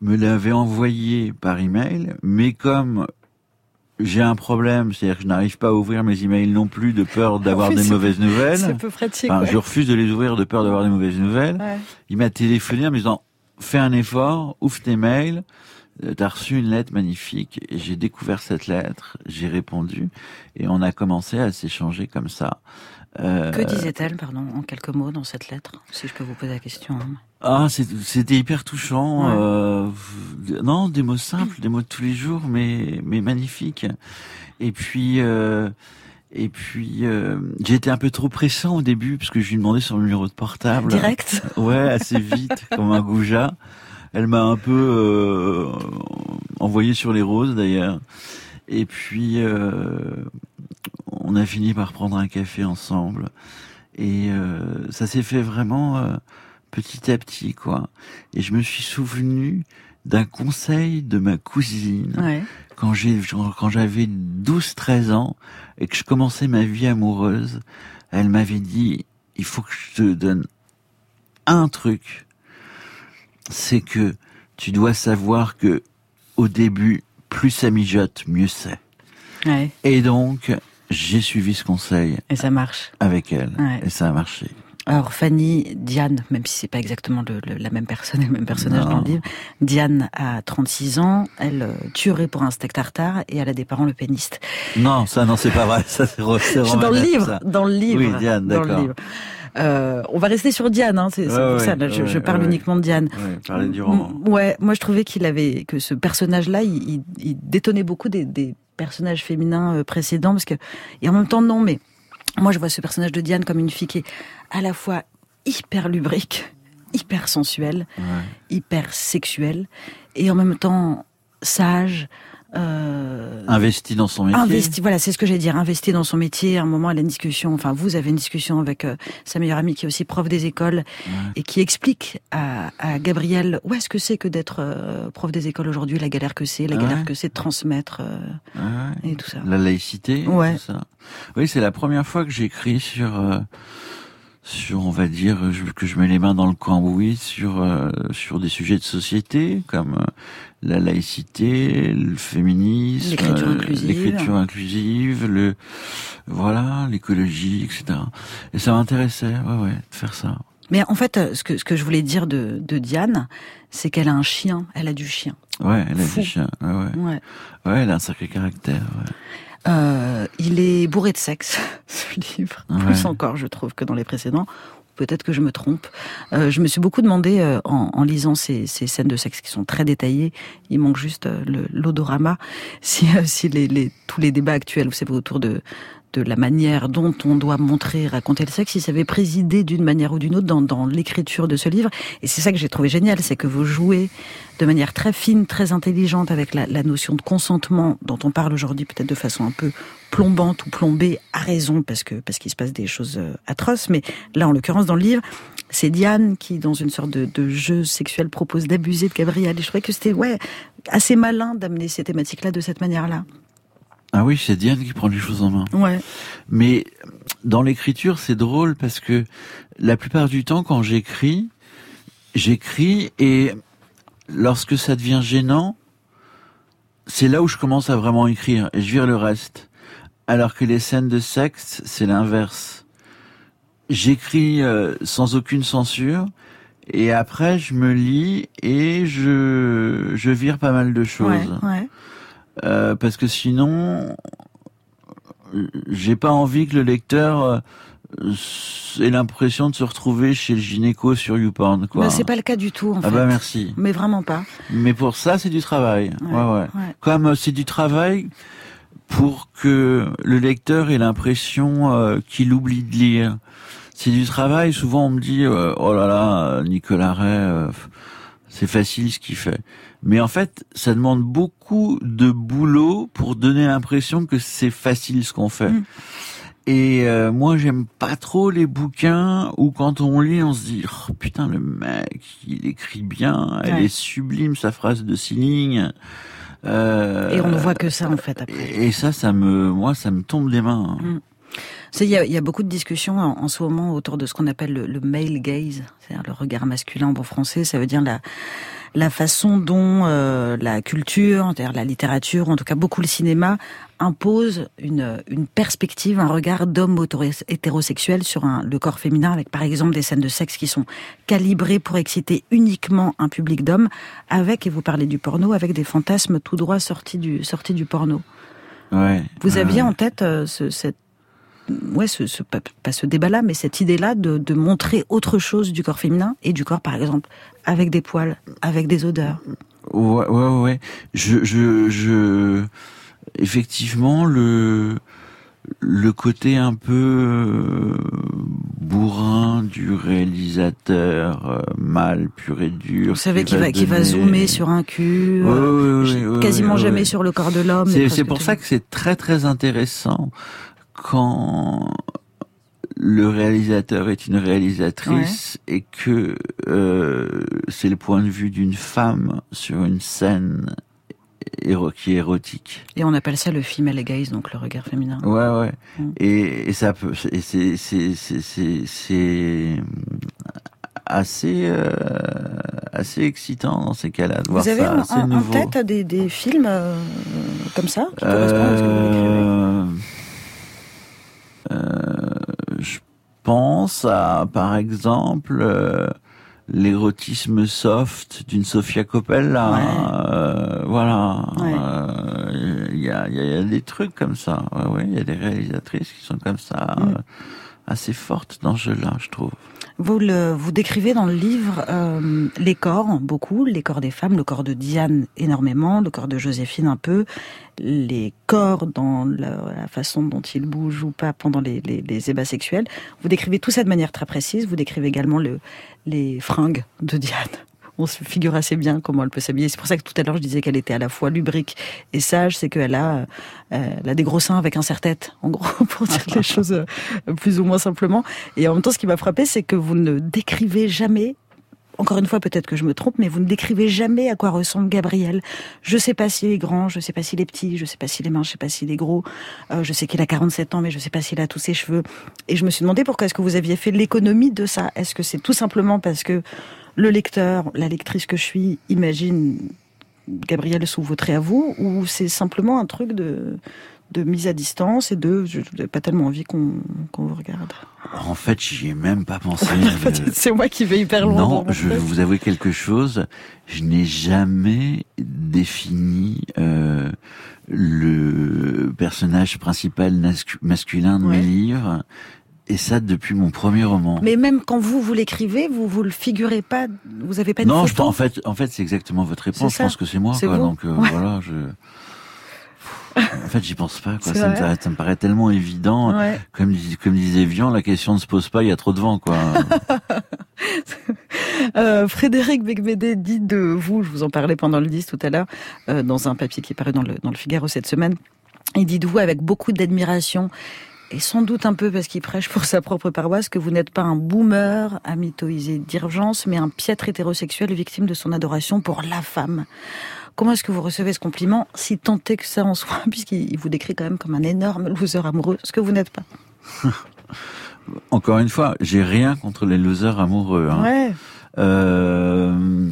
me l'avait envoyé par email, mais comme j'ai un problème, c'est-à-dire que je n'arrive pas à ouvrir mes emails non plus de peur <laughs> d'avoir Oui, des c'est- mauvaises C'est nouvelles. peu pratique. Enfin, ouais. je refuse de les ouvrir de peur d'avoir des mauvaises nouvelles. Ouais. Il m'a téléphoné en me disant fais un effort, ouvre tes mails. Euh, T'as reçu une lettre magnifique et j'ai découvert cette lettre, j'ai répondu et on a commencé à s'échanger comme ça. Euh, Que disait-elle, pardon, en quelques mots dans cette lettre, si je peux vous poser la question hein. Ah, c'était hyper touchant. Ouais. euh, non, des mots simples, des mots de tous les jours, mais mais magnifiques. Et puis euh, et puis euh, j'ai été un peu trop pressant au début parce que je lui demandais son numéro de portable. Direct Ouais, assez vite, comme un goujat. Elle m'a un peu euh, envoyé sur les roses d'ailleurs. Et puis euh, on a fini par prendre un café ensemble. Et euh, ça s'est fait vraiment euh, petit à petit, quoi. Et je me suis souvenu d'un conseil de ma cousine Ouais. quand j'ai quand j'avais 12-13 ans et que je commençais ma vie amoureuse, elle m'avait dit il faut que je te donne un truc. C'est que tu dois savoir que au début, plus ça mijote, mieux c'est. ouais. Et donc, j'ai suivi ce conseil Et ça marche. avec elle Ouais. et ça a marché. Alors Fanny, Diane, même si c'est pas exactement le- le- la même personne et <laughs> le même personnage Non. dans le livre, Diane a 36 ans, elle euh, tuerait pour un steak tartare et elle a des parents le péniste. Non, ça non, c'est pas vrai, <laughs> ça c'est <laughs> dans le livre, ça. dans le livre, Oui, Diane, d'accord. Euh, on va rester sur Diane, hein, c'est Ouais, pour ouais, ça. Là, je, ouais, je parle uniquement de Diane. Ouais, du roman. Ouais, moi je trouvais qu'il avait que ce personnage-là, il, il- il détonnait beaucoup des, des personnages féminins euh, précédents parce que et en même temps non, mais moi je vois ce personnage de Diane comme une fille qui est à la fois hyper lubrique, hyper sensuelle, hyper sexuelle et en même temps sage, Euh, investi dans son métier. Investi, voilà, c'est ce que j'ai dire. Investi dans son métier. À un moment, elle a une discussion. Enfin, vous avez une discussion avec euh, sa meilleure amie qui est aussi prof des écoles et qui explique à, à Gabriel où est-ce que c'est que d'être euh, prof des écoles aujourd'hui, la galère que c'est, la galère que c'est de transmettre et tout ça. La laïcité. Ouais. ça. Oui, c'est la première fois que j'écris sur sur, on va dire, que je mets les mains dans le cambouis sur euh, sur des sujets de société comme euh, la laïcité, le féminisme, l'écriture inclusive. inclusive, le voilà, l'écologie, etc. Et ça m'intéressait, ouais, ouais, de faire ça. Mais en fait, ce que ce que je voulais dire de, de Diane, c'est qu'elle a un chien, elle a du chien. Ouais, elle a du chien, ouais, ouais. Ouais. ouais elle a un sacré caractère. Ouais. Euh, il est bourré de sexe, <laughs> ce livre. Plus encore, je trouve, que dans les précédents. Peut-être que je me trompe. Euh, je me suis beaucoup demandé, euh, en, en, lisant ces, ces, scènes de sexe qui sont très détaillées, il manque juste euh, l'odorama, <laughs> si, euh, si les, les, tous les débats actuels, vous savez, autour de, de la manière dont on doit montrer, raconter le sexe, si ça avait présidé d'une manière ou d'une autre dans, dans l'écriture de ce livre. Et c'est ça que j'ai trouvé génial, c'est que vous jouez de manière très fine, très intelligente avec la, la notion de consentement dont on parle aujourd'hui peut-être de façon un peu plombante ou plombée, à raison, parce que parce qu'il se passe des choses euh, atroces. Mais là, en l'occurrence, dans le livre, c'est Diane qui, dans une sorte de, de jeu sexuel, propose d'abuser de Gabriel. Et je trouvais que c'était ouais assez malin d'amener ces thématiques-là de cette manière-là. Ah oui, c'est Diane qui prend les choses en main. Ouais. Mais dans l'écriture, c'est drôle parce que la plupart du temps, quand j'écris, j'écris et lorsque ça devient gênant, c'est là où je commence à vraiment écrire et je vire le reste. Alors que les scènes de sexe, c'est l'inverse. J'écris euh, sans aucune censure et après je me lis et je je vire pas mal de choses. Ouais, ouais. Euh, parce que sinon, j'ai pas envie que le lecteur euh, ait l'impression de se retrouver chez le gynéco sur YouPorn. Quoi. Bah, c'est pas le cas du tout, en ah fait. bah merci. Mais vraiment pas. Mais pour ça, c'est du travail. Ouais, Ouais. Comme euh, c'est du travail pour que le lecteur ait l'impression euh, qu'il oublie de lire. C'est du travail. Souvent, on me dit euh, oh là là, Nicolas Ray, euh, c'est facile ce qu'il fait. Mais en fait, ça demande beaucoup de boulot pour donner l'impression que c'est facile ce qu'on fait. Mm. Et euh, moi, j'aime pas trop les bouquins où quand on lit, on se dit oh, putain le mec, il écrit bien, elle Ouais. est sublime sa phrase de six lignes. Euh, Et on ne voit que ça, en fait, après. et ça, ça me, moi, ça me tombe des mains. Mm. Il y, a, il y a beaucoup de discussions en, en ce moment autour de ce qu'on appelle le, le male gaze, c'est-à-dire le regard masculin en bon français. Ça veut dire la, la façon dont euh, la culture, c'est-à-dire la littérature, en tout cas beaucoup le cinéma, impose une, une perspective, un regard d'homme hétérosexuel sur un, le corps féminin, avec par exemple des scènes de sexe qui sont calibrées pour exciter uniquement un public d'hommes, avec, et vous parlez du porno, avec des fantasmes tout droit sortis du, sortis du porno. Ouais. Vous aviez en tête euh, ce, cette ouais, ce, ce- pas, ce débat-là, mais cette idée-là de, de montrer autre chose du corps féminin et du corps, par exemple, avec des poils, avec des odeurs. Ouais, ouais, ouais. Je, je, je, effectivement, le, le côté un peu euh, bourrin du réalisateur, euh, mâle pur et dur. Vous savez qui qu'il va, qui va donner- zoomer sur un cul, Ouais, euh, ouais, ouais, ouais, quasiment jamais sur le corps de l'homme. C'est, pour ça que c'est très très intéressant quand le réalisateur est une réalisatrice et que euh, c'est le point de vue d'une femme sur une scène éro- qui est érotique. Et on appelle ça le female gaze, donc le regard féminin. Ouais, ouais. Mm. Et, et ça peut, c'est, c'est, assez, euh, assez excitant dans ces cas-là de voir Vous avez ça. en, tête des, des films euh, comme ça qui correspondent à ce que vous Euh, euh, je pense à, par exemple, euh, l'érotisme soft d'une Sofia Coppola. Ouais. Euh, voilà. Ouais. Euh, Il y, a, il y a- il y a des trucs comme ça. Ouais, ouais, il y a des réalisatrices qui sont comme ça, Mm. euh, assez fortes dans ce jeu-là, je trouve. Vous, le, vous décrivez dans le livre euh, les corps, beaucoup, les corps des femmes, le corps de Diane énormément, le corps de Joséphine un peu, les corps dans la, façon dont ils bougent ou pas pendant les, les, les ébats sexuels. Vous décrivez tout ça de manière très précise, vous décrivez également le, les fringues de Diane on se figure assez bien comment elle peut s'habiller. C'est pour ça que tout à l'heure je disais qu'elle était à la fois lubrique et sage, c'est qu'elle a, euh, elle a des gros seins avec un serre-tête, en gros, <laughs> pour dire les choses euh, plus ou moins simplement. Et en même temps, ce qui m'a frappé, c'est que vous ne décrivez jamais encore une fois, peut-être que je me trompe, mais vous ne décrivez jamais à quoi ressemble Gabriel. Je sais pas s'il est grand, je sais pas s'il est petit, je sais pas s'il est mince, je sais pas s'il est gros. Euh, je sais qu'il a 47 ans, mais je sais pas s'il a tous ses cheveux. Et je me suis demandé pourquoi est-ce que vous aviez fait l'économie de ça. Est-ce que c'est tout simplement parce que le lecteur, la lectrice que je suis, imagine Gabriel sous vos traits à vous, ou c'est simplement un truc de de mise à distance et de je n'ai pas tellement envie qu'on vous regarde. En fait, j'y ai même pas pensé. <laughs> c'est moi qui vais hyper loin. Non, je vais vous avouer quelque chose. Je n'ai jamais défini euh, le personnage principal masculin de mes livres. Et ça depuis mon premier roman. Mais même quand vous vous l'écrivez, vous vous le figurez pas, vous avez pas de non. Non, en fait, en fait, c'est exactement votre réponse. Je pense que c'est moi, quoi. Donc euh, voilà, je. <laughs> En fait, j'y pense pas. Quoi. Ça, me, ça, me, paraît tellement évident. Comme, comme disait Vian, la question ne se pose pas. Il y a trop de vent, quoi. <laughs> euh, Frédéric Becbédé dit de vous, je vous en parlais pendant le 10 tout à l'heure, euh, dans un papier qui est paru dans le, dans le Figaro cette semaine. Il dit de vous avec beaucoup d'admiration et sans doute un peu parce qu'il prêche pour sa propre paroisse que vous n'êtes pas un boomer amitoisé d'urgence, mais un piètre hétérosexuel victime de son adoration pour la femme. Comment est-ce que vous recevez ce compliment, si est que ça en soit, <laughs> puisqu'il vous décrit quand même comme un énorme loser amoureux, ce que vous n'êtes pas? <laughs> Encore une fois, j'ai rien contre les losers amoureux. Hein. Ouais. Euh,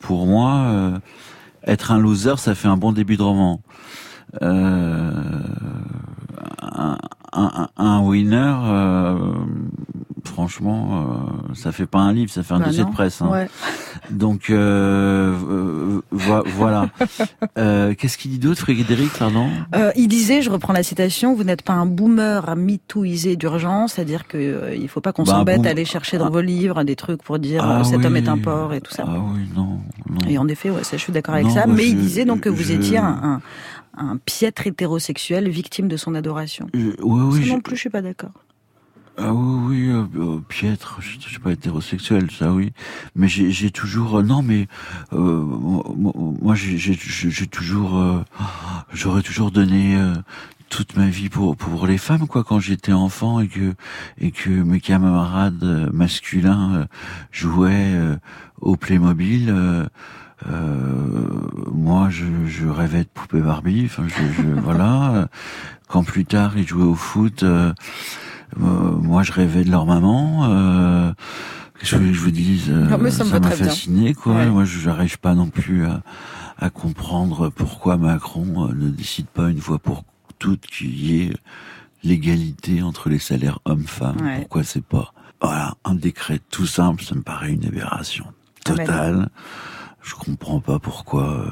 pour moi, euh, être un loser, ça fait un bon début de roman. Euh, un, un, un, winner, euh, franchement, euh, ça fait pas un livre, ça fait un bah dossier de presse. Hein. Ouais. Donc euh, <laughs> euh voilà. Qu'est-ce qu'il dit d'autre, Frédéric Pardon? il disait, je reprends la citation, vous n'êtes pas un boomer à mitouiser d'urgence, c'est-à-dire que il faut pas qu'on bah, s'embête à aller chercher dans ah. vos livres des trucs pour dire ah cet homme est un porc et tout ça. Ah oui, non. non. Et en effet, ouais, ça, je suis d'accord avec ça. Bah, mais il disait donc que vous étiez un, un, piètre hétérosexuel victime de son adoration. oui, oui. Ça non plus, je suis pas d'accord. Ah oui, oui, euh, euh, piètre, je, je suis pas hétérosexuel, ça oui, mais j'ai toujours, euh, non mais euh, moi j'ai toujours, j'aurais toujours donné toute ma vie pour pour les femmes quoi quand j'étais enfant et que et que mes camarades masculins jouaient au Playmobil. Moi, je, je, rêvais de poupée Barbie. Enfin, je, je <laughs> voilà. Quand plus tard, ils jouaient au foot, euh, moi, je rêvais de leur maman. Euh, Qu'est-ce que je vous dise euh, Ça m'a fasciné, quoi. Moi, je n'arrive pas non plus à, à, comprendre pourquoi Macron euh, ne décide pas une fois pour toutes qu'il y ait l'égalité entre les salaires hommes-femmes. Pourquoi c'est pas voilà un décret tout simple Ça me paraît une aberration ah ben totale. Je comprends pas pourquoi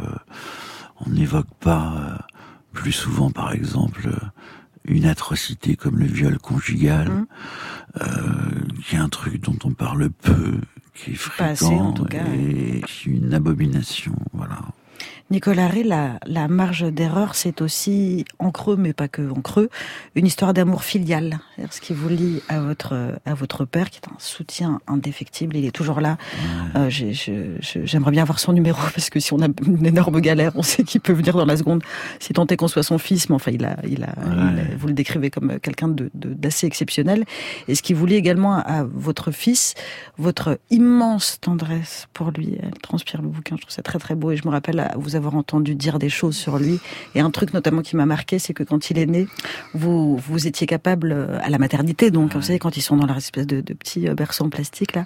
on n'évoque pas plus souvent, par exemple une atrocité comme le viol conjugal, mmh. euh, qui est un truc dont on parle peu, qui est fréquent et qui est une abomination. Voilà. Nicolas Ré, la, la marge d'erreur, c'est aussi en creux, mais pas que en creux, une histoire d'amour filial. Ce qui vous lie à votre à votre père, qui est un soutien indéfectible. Il est toujours là. Euh, J'aimerais bien avoir son numéro <laughs> parce que si on a une énorme galère, on sait qu'il peut venir dans la seconde. Si tant est qu'on soit son fils, mais enfin, il a, il a, vous le décrivez comme quelqu'un de d'assez exceptionnel. Et ce qui vous lie également à, votre fils, votre immense tendresse pour lui. Elle transpire le bouquin. Je trouve ça très très beau. Et je me rappelle à vous avoir entendu dire des choses sur lui. Et un truc notamment qui m'a marqué, c'est que quand il est né, vous vous étiez capable euh, à la maternité, donc vous savez quand ils sont dans leur espèce de, de petit euh, berceau en plastique là,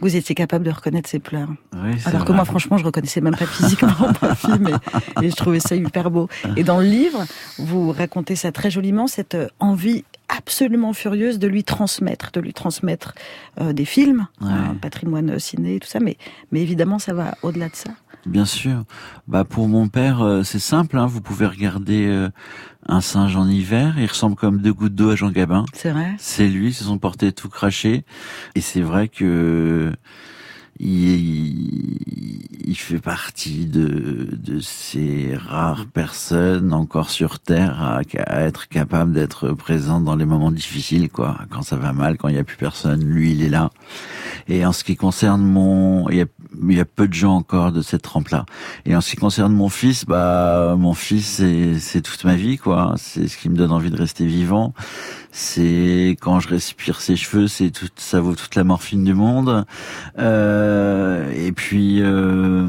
vous étiez capable de reconnaître ses pleurs. Alors que moi, franchement, je reconnaissais même pas physiquement <laughs> ma fille, mais et je trouvais ça hyper beau. Et dans le livre, vous racontez ça très joliment, cette euh, envie absolument furieuse de lui transmettre, de lui transmettre des films, un patrimoine ciné, tout ça, mais, mais évidemment, ça va au-delà de ça. Bien sûr. Bah pour mon père, euh, c'est simple. Hein. Vous pouvez regarder euh, un singe en hiver. Il ressemble comme deux gouttes d'eau à Jean Gabin. C'est vrai. C'est lui. C'est son porté tout craché. Et c'est vrai que il, fait partie de, de ces rares personnes encore sur Terre à, être capable d'être présent dans les moments difficiles, quoi. Quand ça va mal, quand il n'y a plus personne, lui, il est là. Et en ce qui concerne mon, il y a, il y a peu de gens encore de cette trempe-là. Et en ce qui concerne mon fils, bah, mon fils, c'est toute ma vie, quoi. C'est ce qui me donne envie de rester vivant c'est quand je respire ses cheveux, c'est tout, ça vaut toute la morphine du monde. Euh, et puis. Euh,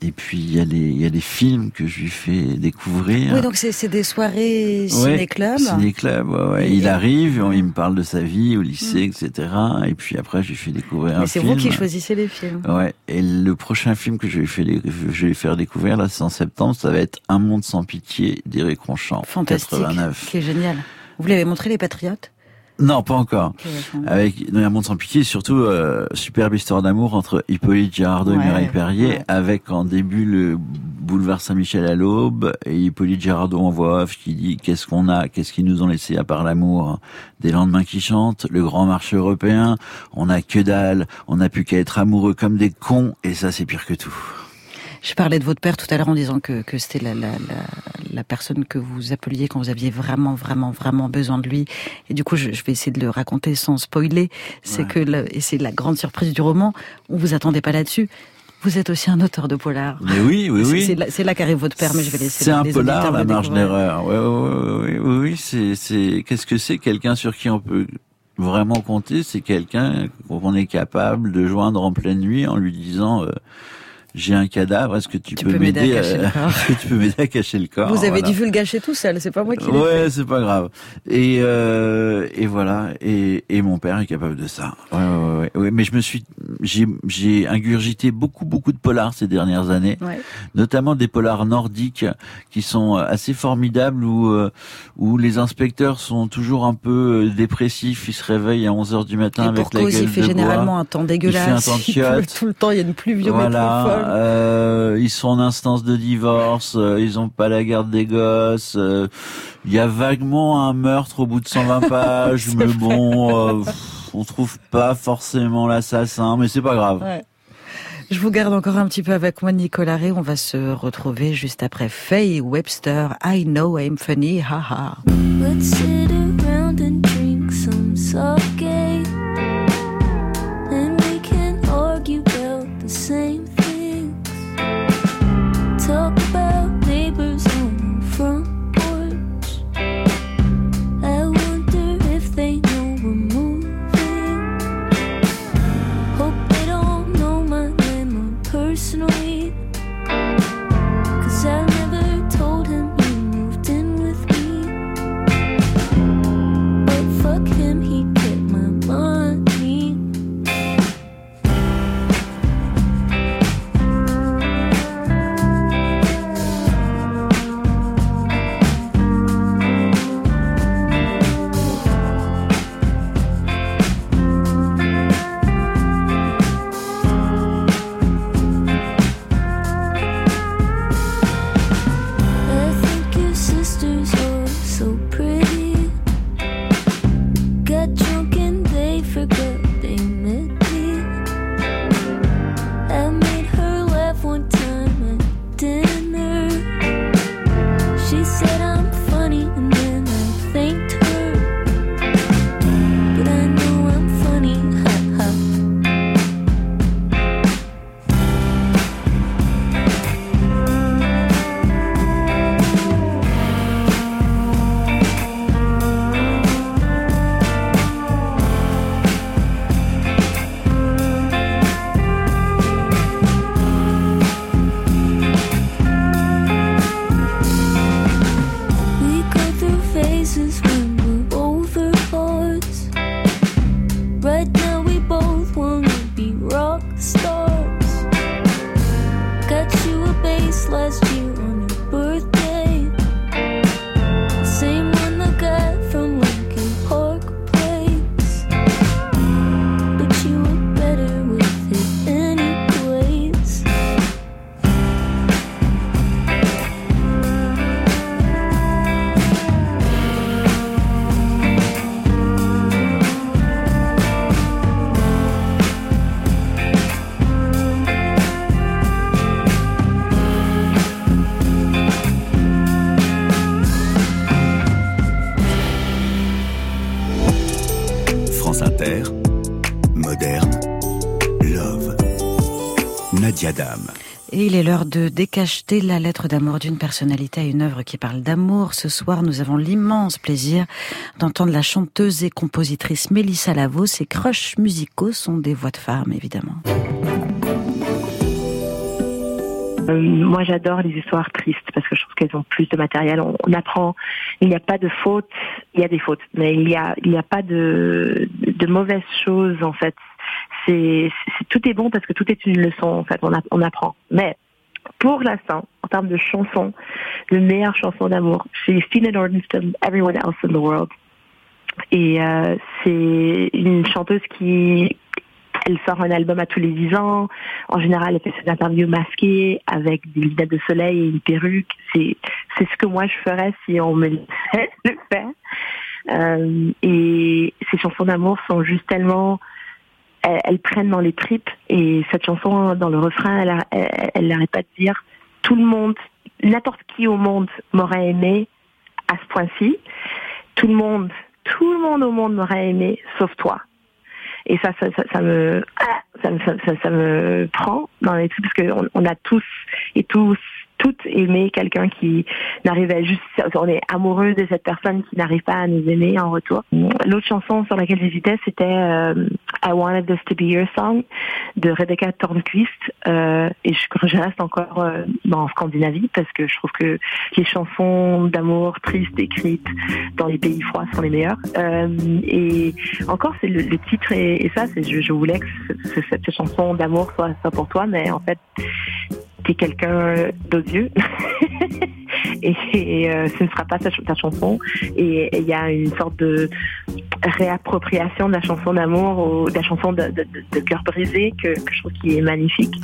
et puis il y a les il y a des films que je lui fais découvrir. Oui, donc c'est des soirées ciné-club. ciné-club, ouais, ouais. Il arrive, il me parle de sa vie au lycée, mm. etc. Et puis après, je lui fais découvrir Mais c'est vous qui choisissez les films. Ouais. Et le prochain film que je vais faire, je vais faire découvrir là, c'est en septembre. Ça va être Un monde sans pitié d'Éric Ronchamp. Fantastique. 89. Qui est génial. Vous l'avez montré, Les Patriotes? Non, pas encore. Avec dans un monde sans pitié, surtout euh, superbe histoire d'amour entre Hippolyte Girardot et Mireille Perrier, avec en début le boulevard Saint-Michel à l'aube et Hippolyte Girardot en voix off qui dit qu'est-ce qu'on a, qu'est-ce qu'ils nous ont laissé à part l'amour, des lendemains qui chantent, le grand marché européen, on a que dalle, on n'a plus qu'à être amoureux comme des cons et ça c'est pire que tout. Je parlais de votre père tout à l'heure en disant que, que c'était la, la, la, la, personne que vous appeliez quand vous aviez vraiment, vraiment, vraiment besoin de lui. Et du coup, je, je vais essayer de le raconter sans spoiler. C'est que, et c'est la grande surprise du roman, on vous attendait pas là-dessus. Vous êtes aussi un auteur de polar. Mais oui, oui, oui. C'est là, qu'arrive votre père, mais je vais laisser. C'est un polar, la marge d'erreur. Oui, oui, oui, oui, c'est, c'est, qu'est-ce que c'est quelqu'un sur qui on peut vraiment compter? C'est quelqu'un qu'on est capable de joindre en pleine nuit en lui disant. Euh, j'ai un cadavre, est-ce que tu, peux, m'aider à, <laughs> tu peux m'aider à cacher le corps Vous avez dû le gâcher tout seul, c'est pas moi qui l'ai Ouais, c'est pas grave. Et euh, et voilà, et, et mon père est capable de ça. Ouais, ouais, ouais, ouais. Mais je me suis, j'ai j'ai ingurgité beaucoup beaucoup de polars ces dernières années, ouais. notamment des polars nordiques qui sont assez formidables où euh, où les inspecteurs sont toujours un peu euh, dépressifs, ils se réveillent à 11 heures du matin et avec la gueule il fait généralement un temps dégueulasse. Il fait un temps de <laughs> tout le temps, il y a une pluie voilà. Euh, ils sont en instance de divorce, euh, ils ont pas la garde des gosses. Euh, il y a vaguement un meurtre au bout de 120 <laughs> pages, mais bon, on trouve pas forcément l'assassin, mais c'est pas grave. Je vous garde encore un petit peu avec moi, Nicolas Ré. On va se retrouver juste après Faye Webster. I know I'm funny, haha. Let's sit around and drink some Inter, moderne, love, Nadia Dame. Et il est l'heure de décacheter la lettre d'amour d'une personnalité à une œuvre qui parle d'amour. Ce soir, nous avons l'immense plaisir d'entendre la chanteuse et compositrice Mélissa Lavaux. Ses crushs musicaux sont des voix de femmes, évidemment. Euh, moi, j'adore les histoires tristes parce que je trouve qu'elles ont plus de matériel. On, apprend. Il n'y a pas de fautes. Il y a des fautes, mais il y a, il n'y a pas de, de mauvaises choses en fait c'est tout est bon parce que tout est une leçon en fait. On, apprend. Mais pour l'instant, en termes de chansons, de meilleures chansons d'amour, c'est Stina Nordenstam, Everyone Else in the World. Et euh, c'est une chanteuse qui elle sort un album à tous les 10 ans. En général, elle fait ses interviews masquées avec des lunettes de soleil et une perruque. C'est c'est ce que moi je ferais si on me laissait <laughs> le faire. Euh, et ces chansons d'amour sont juste tellement elles, prennent dans les tripes. Et cette chanson, dans le refrain, elle n'arrête pas de dire tout le monde, n'importe qui au monde m'aurait aimé à ce point-ci. Tout le monde, tout le monde au monde m'aurait aimé, sauf toi. Et ça, ça, ça, me, ah, ça, ça, ça, me prend dans les tripes parce qu'on on a tous et tous toutes aimer quelqu'un qui n'arrivait juste, on est amoureux de cette personne qui n'arrive pas à nous aimer en retour. L'autre chanson sur laquelle j'hésitais, c'était euh, I Wanted This to Be Your Song de Rebecca Tornquist. Euh, et je, je, reste encore euh, en Scandinavie parce que je trouve que les chansons d'amour tristes écrites dans les pays froids sont les meilleures. Euh, et encore, c'est le, titre et, ça, c'est je, je, voulais que cette chanson d'amour soit, soit pour toi, mais en fait, quelqu'un d'odieux. <laughs> et, euh, ce ne sera pas ta, chanson. Et il y a une sorte de réappropriation de la chanson d'amour ou de la chanson de, cœur brisé que, je trouve qui est magnifique.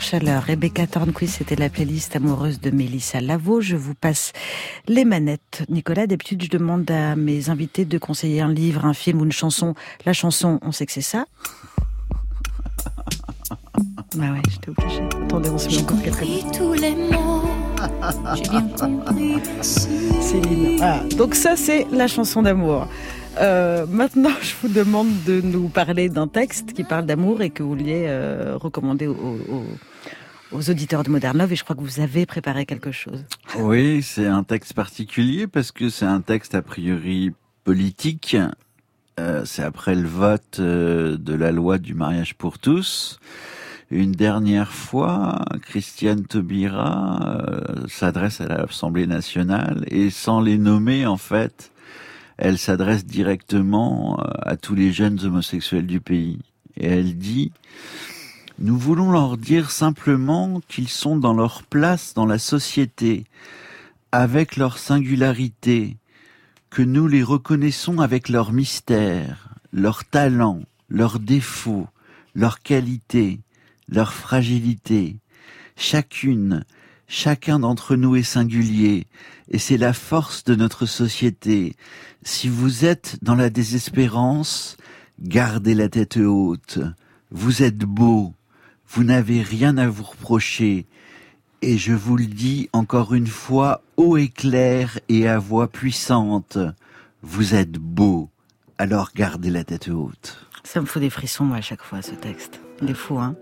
Chaleur, chaleur. Rebecca Tornquist, c'était la playlist amoureuse de Mélissa Lavo. Je vous passe les manettes. Nicolas, d'habitude, je demande à mes invités de conseiller un livre, un film ou une chanson. La chanson, on sait que c'est ça. <laughs> Bah ouais, j'étais obligée. Attendez, on se met encore quelques tous les mots. J'ai bien <laughs> compris. Céline. Ah, donc ça, c'est la chanson d'amour. Euh, maintenant, <laughs> je vous demande de nous parler d'un texte qui parle d'amour et que vous vouliez euh, recommander aux, auditeurs de Modern Love. Et je crois que vous avez préparé quelque chose. Oui, c'est un texte particulier parce que c'est un texte a priori politique. Euh, c'est après le vote de la loi du mariage pour tous. Une dernière fois, Christiane Taubira s'adresse à l'Assemblée nationale et sans les nommer, en fait, elle s'adresse directement euh, à tous les jeunes homosexuels du pays. Et elle dit, nous voulons leur dire simplement qu'ils sont dans leur place dans la société, avec leur singularité, que nous les reconnaissons avec leur mystère, leur talent, leurs défauts, leurs qualités, leur fragilité. Chacune, chacun d'entre nous est singulier, et c'est la force de notre société. Si vous êtes dans la désespérance, gardez la tête haute. Vous êtes beau, vous n'avez rien à vous reprocher. Et je vous le dis encore une fois, haut et clair et à voix puissante, vous êtes beau, alors gardez la tête haute. Ça me fout des frissons, moi, à chaque fois, ce texte. Il est fou, hein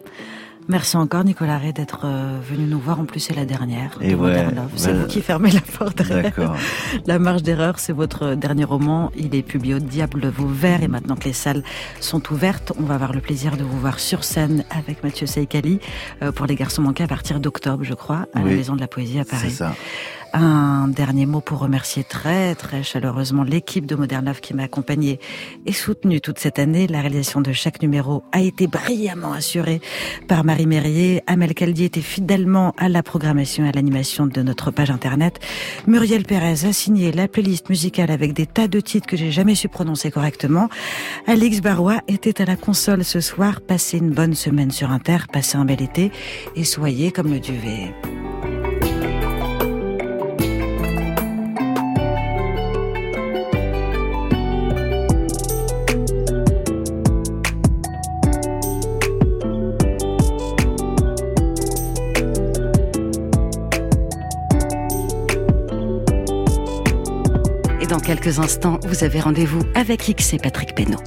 Merci encore Nicolas Ray d'être euh, venu nous voir. En plus, c'est la dernière. Et ouais, c'est vous qui fermez la porte. <laughs> La marge d'erreur, c'est votre dernier roman. Il est publié au Diable de vos vers et maintenant que les salles sont ouvertes, on va avoir le plaisir de vous voir sur scène avec Mathieu Seikali euh, pour les garçons manqués à partir d'octobre, je crois, à la Maison de la Poésie à Paris. C'est ça. Un dernier mot pour remercier très très chaleureusement l'équipe de Modern Love qui m'a accompagnée et soutenue toute cette année. La réalisation de chaque numéro a été brillamment assurée par Marie Mérier. Amel Caldi était fidèlement à la programmation et à l'animation de notre page internet. Muriel Pérez a signé la playlist musicale avec des tas de titres que j'ai jamais su prononcer correctement. Alix Barois était à la console ce soir. Passez une bonne semaine sur Inter, passez un bel été et soyez comme le duvet. Quelques instants, vous avez rendez-vous avec X et Patrick Pénaud.